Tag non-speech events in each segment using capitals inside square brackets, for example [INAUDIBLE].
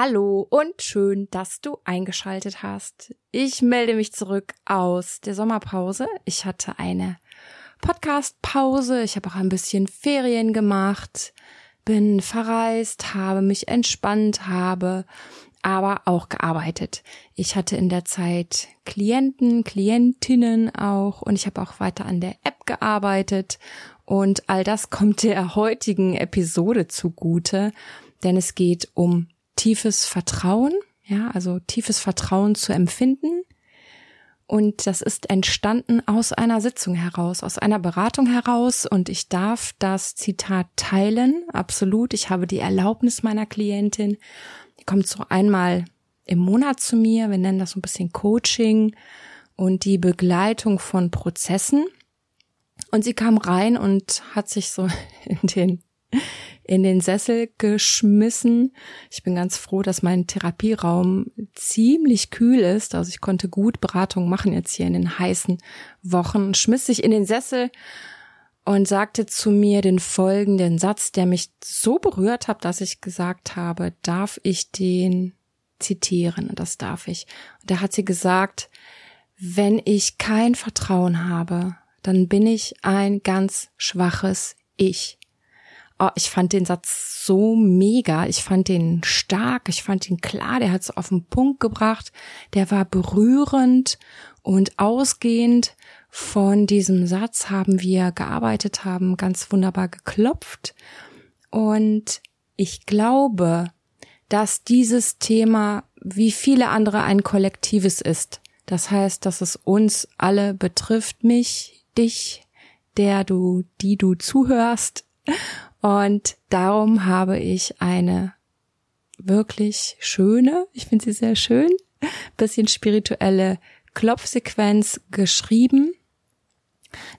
Hallo und schön, dass du eingeschaltet hast. Ich melde mich zurück aus der Sommerpause. Ich hatte eine Podcast-Pause. Ich habe auch ein bisschen Ferien gemacht, bin verreist, habe mich entspannt, habe aber auch gearbeitet. Ich hatte in der Zeit Klienten, Klientinnen auch und ich habe auch weiter an der App gearbeitet und all das kommt der heutigen Episode zugute, denn es geht um tiefes Vertrauen, ja, also tiefes Vertrauen zu empfinden. Und das ist entstanden aus einer Sitzung heraus, aus einer Beratung heraus. Und ich darf das Zitat teilen. Absolut. Ich habe die Erlaubnis meiner Klientin. Die kommt so einmal im Monat zu mir. Wir nennen das so ein bisschen Coaching und die Begleitung von Prozessen. Und sie kam rein und hat sich so [LAUGHS] in den in den Sessel geschmissen. Ich bin ganz froh, dass mein Therapieraum ziemlich kühl ist. Also ich konnte gut Beratung machen jetzt hier in den heißen Wochen. Schmiss sich in den Sessel und sagte zu mir den folgenden Satz, der mich so berührt hat, dass ich gesagt habe, darf ich den zitieren? Und das darf ich. Und da hat sie gesagt, wenn ich kein Vertrauen habe, dann bin ich ein ganz schwaches Ich. Oh, ich fand den Satz so mega. Ich fand den stark. Ich fand ihn klar. Der hat es auf den Punkt gebracht. Der war berührend und ausgehend von diesem Satz haben wir gearbeitet, haben ganz wunderbar geklopft. Und ich glaube, dass dieses Thema wie viele andere ein kollektives ist. Das heißt, dass es uns alle betrifft, mich, dich, der du, die du zuhörst und darum habe ich eine wirklich schöne, ich finde sie sehr schön, bisschen spirituelle Klopfsequenz geschrieben.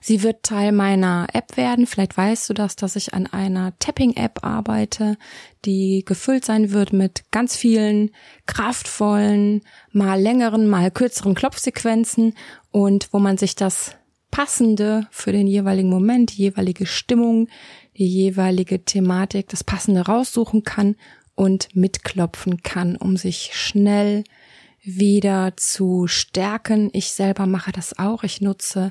Sie wird Teil meiner App werden. Vielleicht weißt du das, dass ich an einer Tapping-App arbeite, die gefüllt sein wird mit ganz vielen kraftvollen, mal längeren, mal kürzeren Klopfsequenzen und wo man sich das passende für den jeweiligen Moment, die jeweilige Stimmung, die jeweilige Thematik, das passende raussuchen kann und mitklopfen kann, um sich schnell wieder zu stärken. Ich selber mache das auch. Ich nutze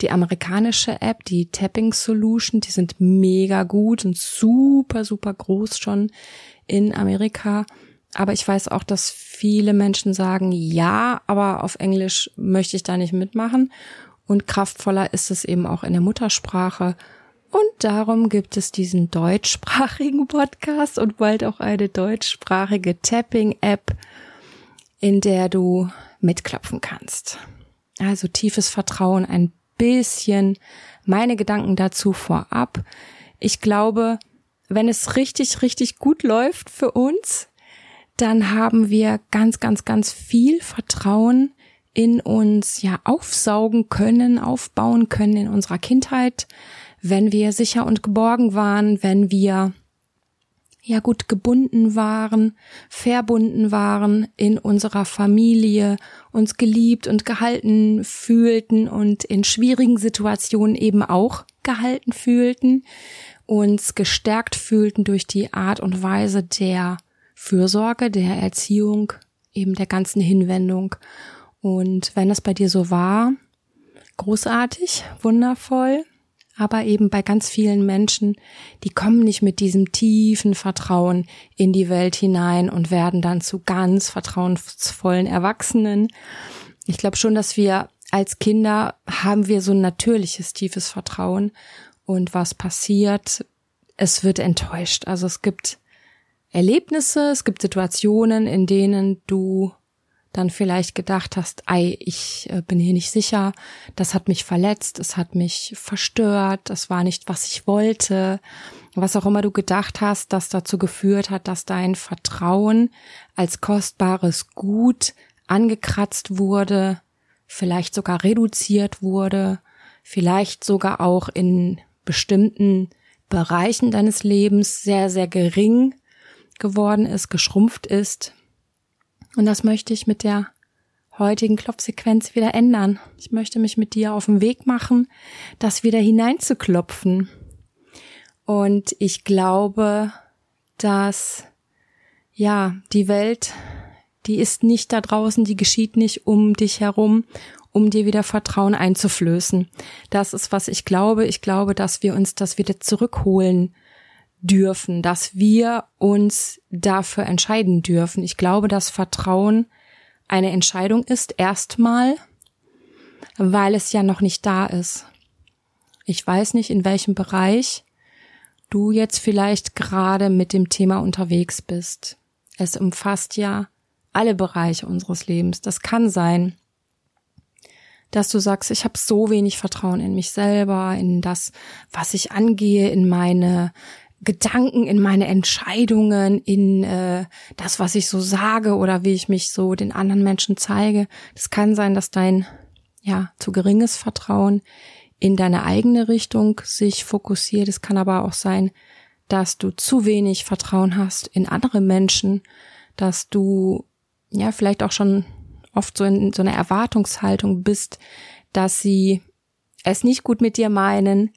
die amerikanische App, die Tapping Solution. Die sind mega gut und super, super groß schon in Amerika. Aber ich weiß auch, dass viele Menschen sagen, ja, aber auf Englisch möchte ich da nicht mitmachen. Und kraftvoller ist es eben auch in der Muttersprache. Und darum gibt es diesen deutschsprachigen Podcast und bald auch eine deutschsprachige Tapping-App, in der du mitklopfen kannst. Also tiefes Vertrauen, ein bisschen meine Gedanken dazu vorab. Ich glaube, wenn es richtig, richtig gut läuft für uns, dann haben wir ganz, ganz, ganz viel Vertrauen in uns ja aufsaugen können, aufbauen können in unserer Kindheit, wenn wir sicher und geborgen waren, wenn wir ja gut gebunden waren, verbunden waren in unserer Familie, uns geliebt und gehalten fühlten und in schwierigen Situationen eben auch gehalten fühlten, uns gestärkt fühlten durch die Art und Weise der Fürsorge, der Erziehung, eben der ganzen Hinwendung. Und wenn das bei dir so war, großartig, wundervoll, aber eben bei ganz vielen Menschen, die kommen nicht mit diesem tiefen Vertrauen in die Welt hinein und werden dann zu ganz vertrauensvollen Erwachsenen. Ich glaube schon, dass wir als Kinder haben wir so ein natürliches tiefes Vertrauen und was passiert, es wird enttäuscht. Also es gibt Erlebnisse, es gibt Situationen, in denen du dann vielleicht gedacht hast, ei, ich äh, bin hier nicht sicher, das hat mich verletzt, es hat mich verstört, das war nicht, was ich wollte, was auch immer du gedacht hast, das dazu geführt hat, dass dein Vertrauen als kostbares Gut angekratzt wurde, vielleicht sogar reduziert wurde, vielleicht sogar auch in bestimmten Bereichen deines Lebens sehr, sehr gering geworden ist, geschrumpft ist, und das möchte ich mit der heutigen Klopfsequenz wieder ändern. Ich möchte mich mit dir auf den Weg machen, das wieder hineinzuklopfen. Und ich glaube, dass ja, die Welt, die ist nicht da draußen, die geschieht nicht um dich herum, um dir wieder Vertrauen einzuflößen. Das ist, was ich glaube. Ich glaube, dass wir uns das wieder zurückholen dürfen, dass wir uns dafür entscheiden dürfen. Ich glaube, dass Vertrauen eine Entscheidung ist, erstmal, weil es ja noch nicht da ist. Ich weiß nicht, in welchem Bereich du jetzt vielleicht gerade mit dem Thema unterwegs bist. Es umfasst ja alle Bereiche unseres Lebens. Das kann sein, dass du sagst, ich habe so wenig Vertrauen in mich selber, in das, was ich angehe, in meine Gedanken, in meine Entscheidungen, in äh, das, was ich so sage oder wie ich mich so den anderen Menschen zeige. Das kann sein, dass dein ja zu geringes Vertrauen in deine eigene Richtung sich fokussiert. Es kann aber auch sein, dass du zu wenig Vertrauen hast in andere Menschen, dass du ja vielleicht auch schon oft so in so einer Erwartungshaltung bist, dass sie es nicht gut mit dir meinen,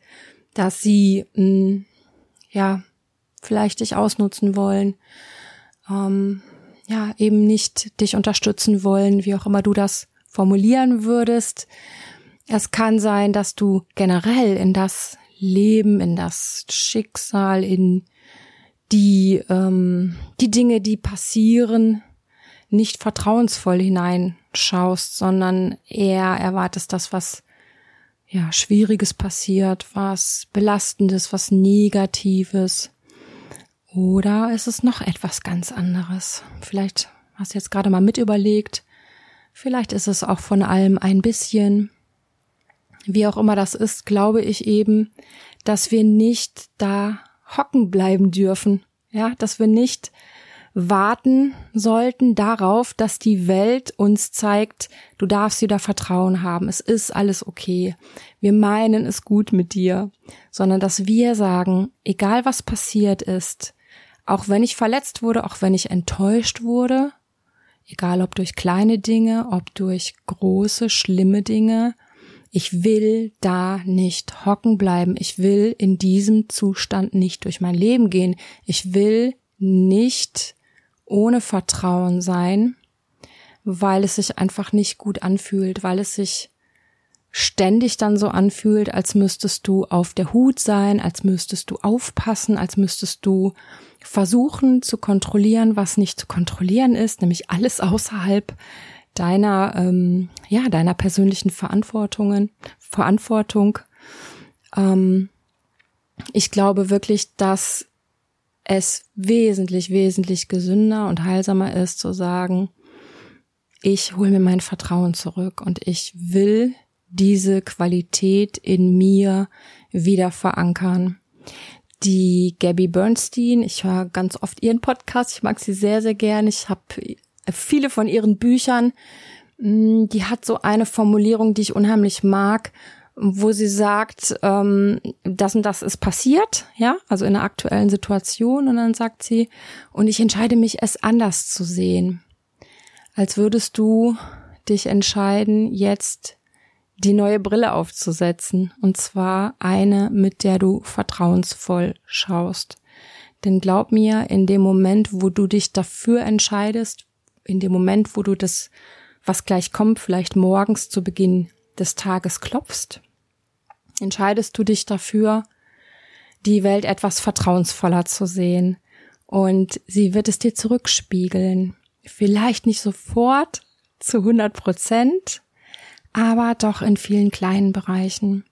dass sie mh, hm, ja vielleicht dich ausnutzen wollen, ähm, ja eben nicht dich unterstützen wollen, wie auch immer du das formulieren würdest. Es kann sein, dass du generell in das Leben, in das Schicksal, in die, ähm, die Dinge, die passieren, nicht vertrauensvoll hineinschaust, sondern eher erwartest das, was ja Schwieriges passiert, was Belastendes, was Negatives. Oder ist es noch etwas ganz anderes? Vielleicht hast du jetzt gerade mal mit überlegt. Vielleicht ist es auch von allem ein bisschen wie auch immer das ist, glaube ich eben, dass wir nicht da hocken bleiben dürfen. Ja, dass wir nicht warten sollten darauf, dass die Welt uns zeigt, du darfst wieder Vertrauen haben, es ist alles okay, wir meinen es gut mit dir, sondern dass wir sagen, egal was passiert ist, auch wenn ich verletzt wurde, auch wenn ich enttäuscht wurde, egal ob durch kleine Dinge, ob durch große, schlimme Dinge, ich will da nicht hocken bleiben. Ich will in diesem Zustand nicht durch mein Leben gehen. Ich will nicht ohne Vertrauen sein, weil es sich einfach nicht gut anfühlt, weil es sich ständig dann so anfühlt, als müsstest du auf der Hut sein, als müsstest du aufpassen, als müsstest du versuchen zu kontrollieren, was nicht zu kontrollieren ist, nämlich alles außerhalb deiner, ähm, ja, deiner persönlichen Verantwortungen, Verantwortung. Ähm, ich glaube wirklich, dass es wesentlich, wesentlich gesünder und heilsamer ist zu sagen, ich hole mir mein Vertrauen zurück und ich will diese Qualität in mir wieder verankern. Die Gabby Bernstein, ich höre ganz oft ihren Podcast, ich mag sie sehr, sehr gern. Ich habe viele von ihren Büchern, mm, die hat so eine Formulierung, die ich unheimlich mag, wo sie sagt, ähm, das und das ist passiert, ja, also in einer aktuellen Situation, und dann sagt sie, und ich entscheide mich, es anders zu sehen, als würdest du dich entscheiden, jetzt die neue Brille aufzusetzen, und zwar eine, mit der du vertrauensvoll schaust. Denn glaub mir, in dem Moment, wo du dich dafür entscheidest, in dem Moment, wo du das, was gleich kommt, vielleicht morgens zu Beginn des Tages klopfst, entscheidest du dich dafür, die Welt etwas vertrauensvoller zu sehen. Und sie wird es dir zurückspiegeln. Vielleicht nicht sofort zu 100 Prozent, aber doch in vielen kleinen Bereichen.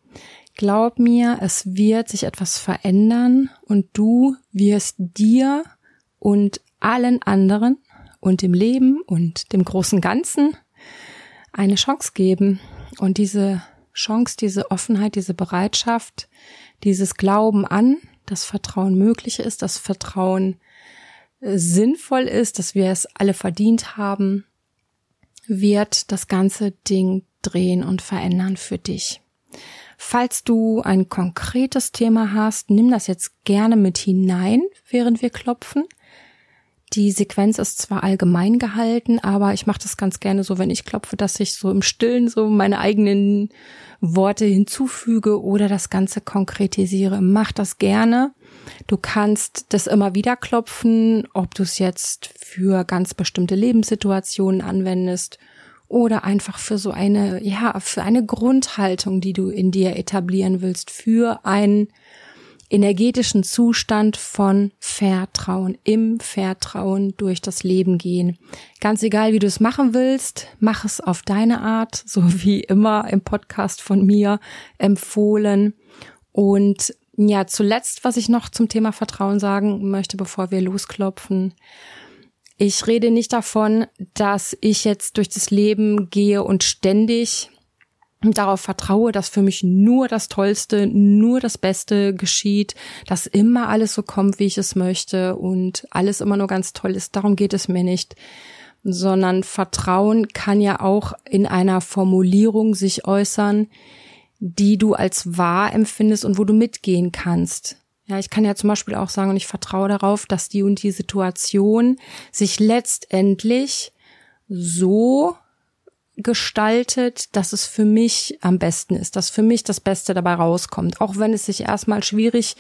Glaub mir, es wird sich etwas verändern und du wirst dir und allen anderen und dem Leben und dem großen Ganzen eine Chance geben. Und diese Chance, diese Offenheit, diese Bereitschaft, dieses Glauben an, dass Vertrauen möglich ist, dass Vertrauen äh, sinnvoll ist, dass wir es alle verdient haben, wird das ganze Ding drehen und verändern für dich. Falls du ein konkretes Thema hast, nimm das jetzt gerne mit hinein, während wir klopfen Die Sequenz ist zwar allgemein gehalten, aber ich mache das ganz gerne so, wenn ich klopfe, dass ich so im Stillen so meine eigenen Worte hinzufüge oder das Ganze konkretisiere. Mach das gerne. Du kannst das immer wieder klopfen, ob du es jetzt für ganz bestimmte Lebenssituationen anwendest oder einfach für so eine, ja, für eine Grundhaltung, die du in dir etablieren willst, für einen energetischen Zustand von Vertrauen, im Vertrauen durch das Leben gehen. Ganz egal, wie du es machen willst, mach es auf deine Art, so [LAUGHS] wie immer im Podcast von mir empfohlen. Und ja, zuletzt, was ich noch zum Thema Vertrauen sagen möchte, bevor wir losklopfen. Ich rede nicht davon, dass ich jetzt durch das Leben gehe und ständig darauf vertraue, dass für mich nur das Tollste, nur das Beste geschieht, dass immer alles so kommt, wie ich es möchte und alles immer nur ganz toll ist. Darum geht es mir nicht sondern Vertrauen kann ja auch in einer Formulierung sich äußern, die du als wahr empfindest und wo du mitgehen kannst. Ja, ich kann ja zum Beispiel auch sagen, und ich vertraue darauf, dass die und die Situation sich letztendlich so gestaltet, dass es für mich am besten ist, dass für mich das Beste dabei rauskommt. Auch wenn es sich erstmal schwierig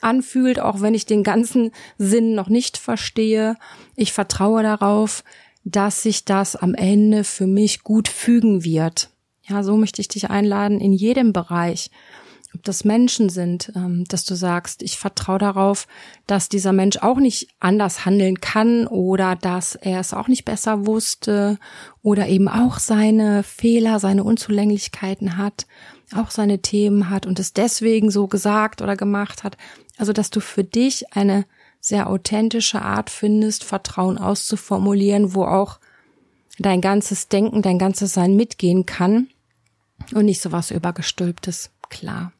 anfühlt, auch wenn ich den ganzen Sinn noch nicht verstehe. Ich vertraue darauf, dass sich das am Ende für mich gut fügen wird. Ja, so möchte ich dich einladen in jedem Bereich. Ob das Menschen sind, ähm, dass du sagst, ich vertraue darauf, dass dieser Mensch auch nicht anders handeln kann oder dass er es auch nicht besser wusste oder eben auch seine Fehler, seine Unzulänglichkeiten hat, auch seine Themen hat und es deswegen so gesagt oder gemacht hat. Also, dass du für dich eine sehr authentische Art findest, Vertrauen auszuformulieren, wo auch dein ganzes Denken, dein ganzes Sein mitgehen kann und nicht so was übergestülptes, klar.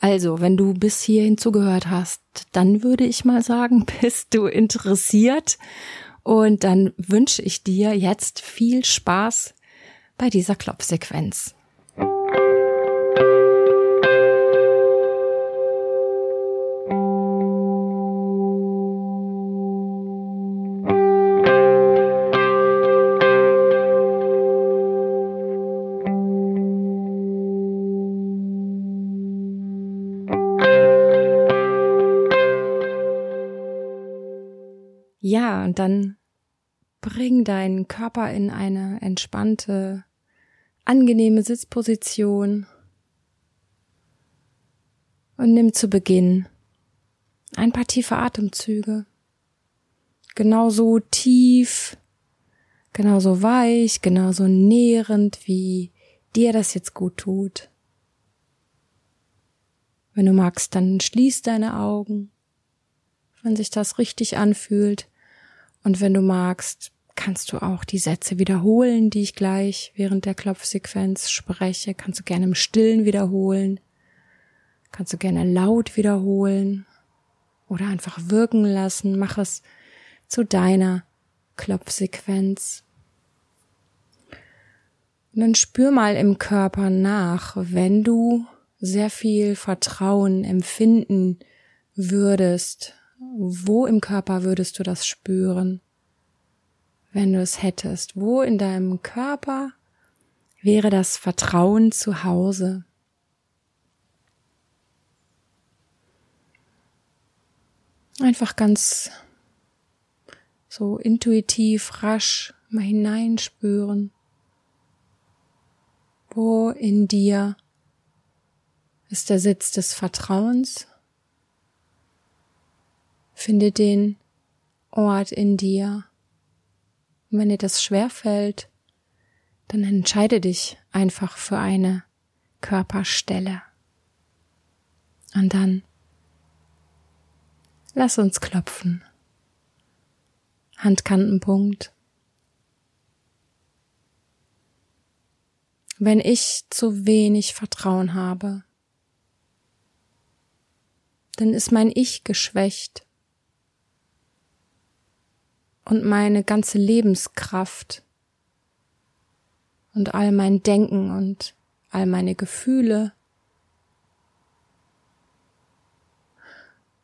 Also, wenn du bis hierhin zugehört hast, dann würde ich mal sagen, [LAUGHS] bist du interessiert und dann wünsche ich dir jetzt viel Spaß bei dieser Klopfsequenz. Ja, und dann bring deinen Körper in eine entspannte, angenehme Sitzposition und nimm zu Beginn ein paar tiefe Atemzüge. Genauso tief, genauso weich, genauso nährend, wie dir das jetzt gut tut. Wenn du magst, dann schließ deine Augen, wenn sich das richtig anfühlt. Und wenn du magst, kannst du auch die Sätze wiederholen, die ich gleich während der Klopfsequenz spreche. Kannst du gerne im Stillen wiederholen. Kannst du gerne laut wiederholen oder einfach wirken lassen. Mach es zu deiner Klopfsequenz. Und dann spür mal im Körper nach, wenn du sehr viel Vertrauen empfinden würdest wo im Körper würdest du das spüren, wenn du es hättest? Wo in deinem Körper wäre das Vertrauen zu Hause? Einfach ganz so intuitiv, rasch mal hineinspüren. Wo in dir ist der Sitz des Vertrauens Finde den Ort in dir. Und wenn dir das schwer fällt, dann entscheide dich einfach für eine Körperstelle. Und dann lass uns klopfen. Handkantenpunkt. Wenn ich zu wenig Vertrauen habe, dann ist mein Ich geschwächt und meine ganze Lebenskraft und all mein Denken und all meine Gefühle.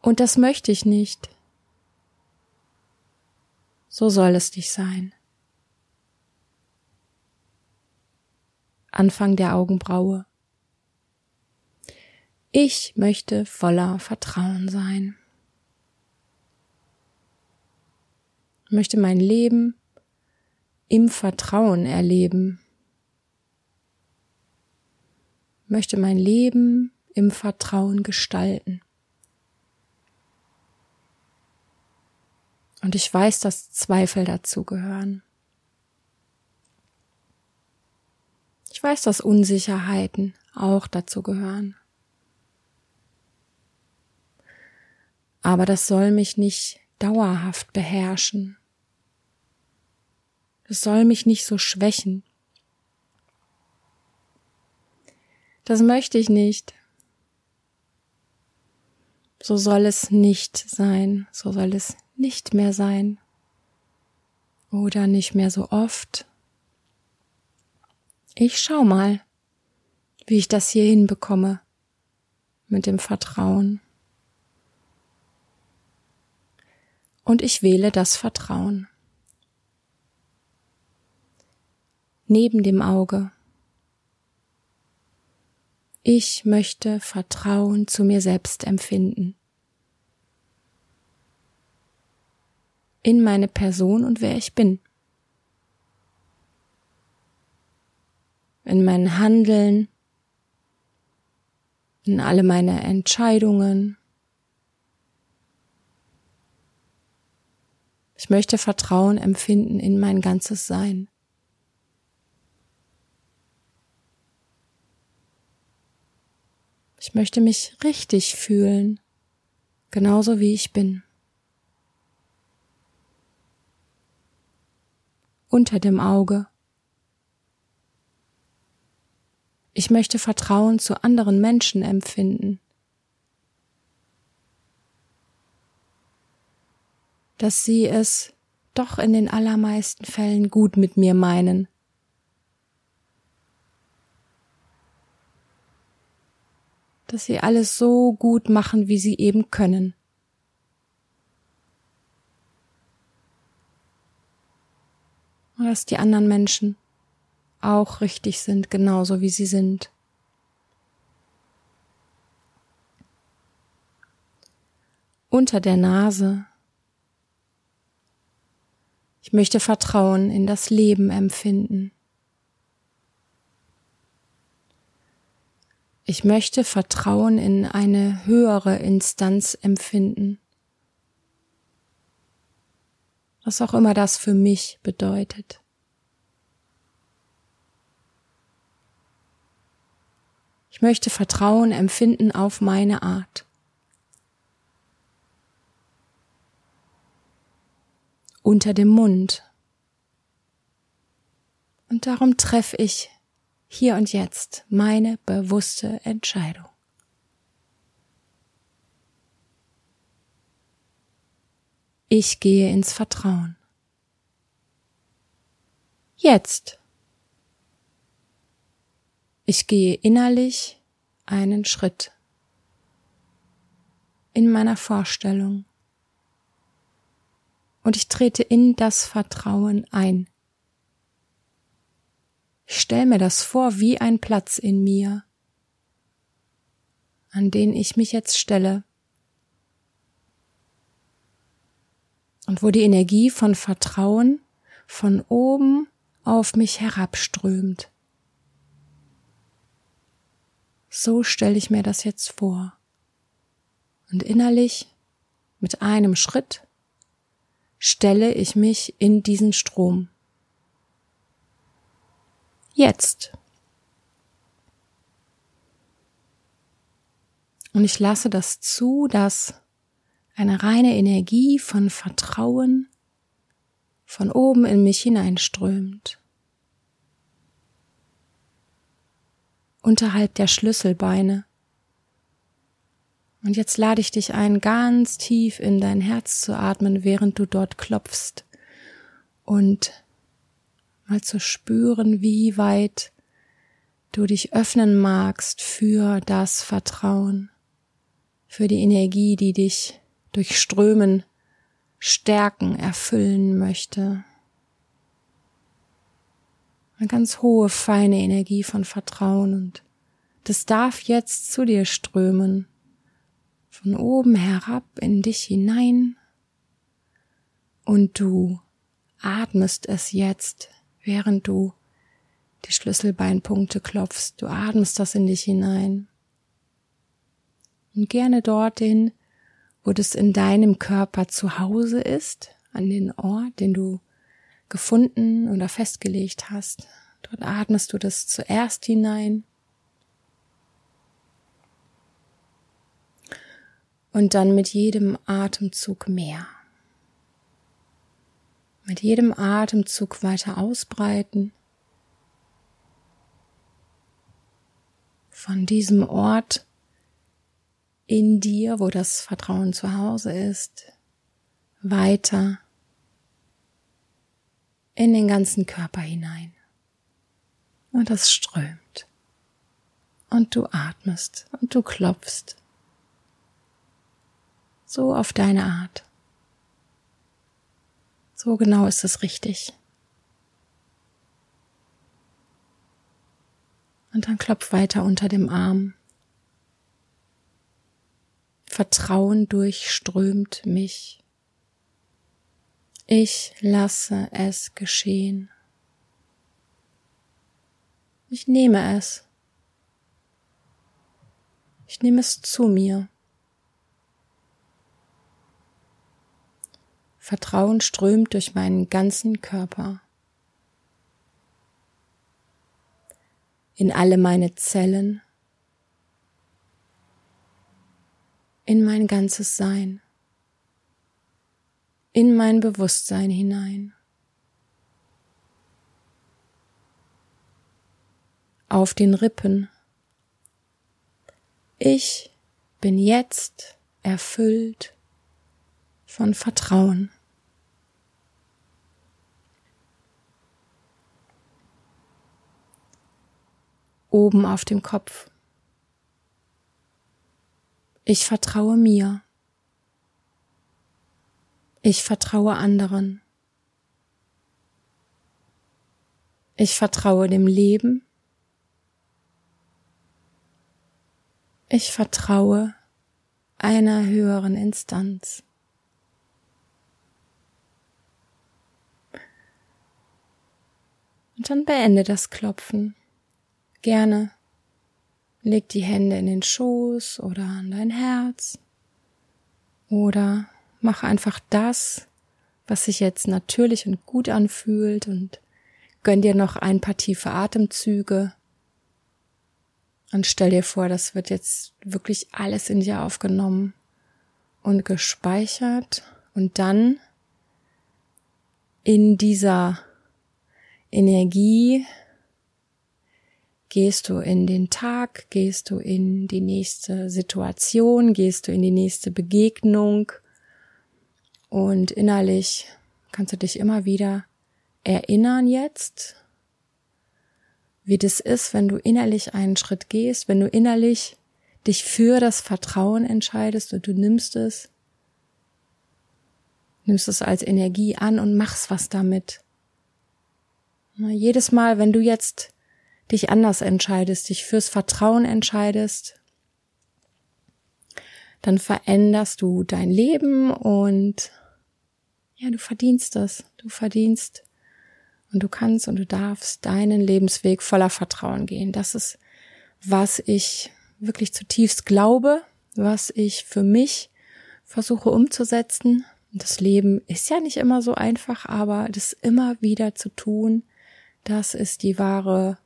Und das möchte ich nicht. So soll es dich sein. Anfang der Augenbraue. Ich möchte voller Vertrauen sein. Ich möchte mein Leben im Vertrauen erleben. Möchte mein Leben im Vertrauen gestalten. Und ich weiß, dass Zweifel dazugehören. Ich weiß, dass Unsicherheiten auch dazu gehören. Aber das soll mich nicht dauerhaft beherrschen. Das soll mich nicht so schwächen. Das möchte ich nicht. So soll es nicht sein, so soll es nicht mehr sein oder nicht mehr so oft. Ich schau mal, wie ich das hier hinbekomme mit dem Vertrauen. Und ich wähle das Vertrauen. Neben dem Auge. Ich möchte Vertrauen zu mir selbst empfinden. in meine Person und wer ich bin. In mein Handeln, in alle meine Entscheidungen. Ich möchte Vertrauen empfinden in mein ganzes Sein. Ich möchte mich richtig fühlen, genauso wie ich bin. unter dem Auge. Ich möchte Vertrauen zu anderen Menschen empfinden. Dass sie es doch in den allermeisten Fällen gut mit mir meinen. Dass sie alles so gut machen, wie sie eben können. und dass die anderen Menschen auch richtig sind, genauso wie sie sind. Unter der Nase. Ich möchte Vertrauen in das Leben empfinden. Ich möchte Vertrauen in eine höhere Instanz empfinden. was auch immer das für mich bedeutet. Ich möchte Vertrauen empfinden auf meine Art. Unter dem Mund. Und darum treffe ich hier und jetzt meine bewusste Entscheidung. Ich gehe ins Vertrauen. Jetzt. Ich gehe innerlich einen Schritt in meiner Vorstellung und ich trete in das Vertrauen ein. Ich stelle mir das vor wie ein Platz in mir, an den ich mich jetzt stelle und wo die Energie von Vertrauen von oben auf mich herabströmt. So stelle ich mir das jetzt vor. Und innerlich, mit einem Schritt, stelle ich mich in diesen Strom. Jetzt. Und ich lasse das zu, dass eine reine Energie von Vertrauen von oben in mich hineinströmt. Unterhalb der Schlüsselbeine. Und jetzt lade ich dich ein, ganz tief in dein Herz zu atmen, während du dort klopfst und mal zu spüren, wie weit du dich öffnen magst für das Vertrauen, für die Energie, die dich durchströmen, stärken, erfüllen möchte. Eine ganz hohe, feine Energie von Vertrauen und das darf jetzt zu dir strömen, von oben herab in dich hinein und du atmest es jetzt, während du die Schlüsselbeinpunkte klopfst. Du atmest das in dich hinein. Und gerne dorthin, wo das in deinem Körper zu Hause ist, an den Ort, den du gefunden oder festgelegt hast. Dort atmest du das zuerst hinein. Und dann mit jedem Atemzug mehr. Mit jedem Atemzug weiter ausbreiten. Von diesem Ort in dir, wo das Vertrauen zu Hause ist, weiter in den ganzen Körper hinein. Und das strömt. Und du atmest und du klopfst. So auf deine Art. So genau ist es richtig. Und dann klopf weiter unter dem Arm. Vertrauen durchströmt mich. Ich lasse es geschehen. Ich nehme es. Ich nehme es zu mir. Vertrauen strömt durch meinen ganzen Körper. In alle meine Zellen. In mein ganzes Sein. In mein Bewusstsein hinein. Auf den Rippen. Ich bin jetzt erfüllt von Vertrauen. Oben auf dem Kopf. Ich vertraue mir. Ich vertraue anderen. Ich vertraue dem Leben. Ich vertraue einer höheren Instanz. Und dann beende das Klopfen gerne. Leg die Hände in den Schoß oder an dein Herz. Oder mach einfach das, was sich jetzt natürlich und gut anfühlt und gönn dir noch ein paar tiefe Atemzüge. Und stell dir vor, das wird jetzt wirklich alles in dir aufgenommen und gespeichert und dann in dieser Energie Gehst du in den Tag, gehst du in die nächste Situation, gehst du in die nächste Begegnung? Und innerlich kannst du dich immer wieder erinnern jetzt, wie das ist, wenn du innerlich einen Schritt gehst, wenn du innerlich dich für das Vertrauen entscheidest und du nimmst es, nimmst es als Energie an und machst was damit. jedes Mal, wenn du jetzt dich anders entscheidest, dich fürs Vertrauen entscheidest, dann veränderst du dein Leben und ja, du verdienst das. Du verdienst und du kannst und du darfst deinen Lebensweg voller Vertrauen gehen. Das ist, was ich wirklich zutiefst glaube, was ich für mich versuche umzusetzen. Das Leben ist ja nicht immer so einfach, aber das immer wieder zu tun, das ist die wahre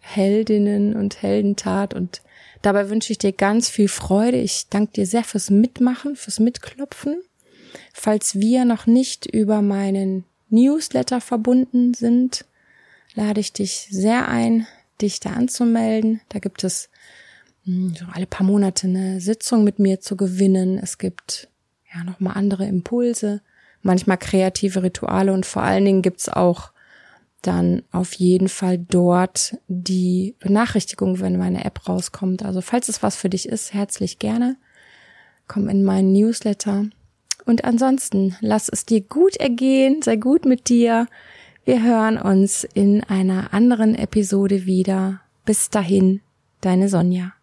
Heldinnen und Heldentat und dabei wünsche ich dir ganz viel Freude. Ich danke dir sehr fürs Mitmachen, fürs Mitklopfen. Falls wir noch nicht über meinen Newsletter verbunden sind, lade ich dich sehr ein, dich da anzumelden. Da gibt es hm, so alle paar Monate eine Sitzung mit mir zu gewinnen. Es gibt ja noch mal andere Impulse, manchmal kreative Rituale und vor allen Dingen gibt's auch dann auf jeden Fall dort die Benachrichtigung, wenn meine App rauskommt. Also falls es was für dich ist, herzlich gerne. Komm in meinen Newsletter. Und ansonsten lass es dir gut ergehen, sei gut mit dir. Wir hören uns in einer anderen Episode wieder. Bis dahin, deine Sonja.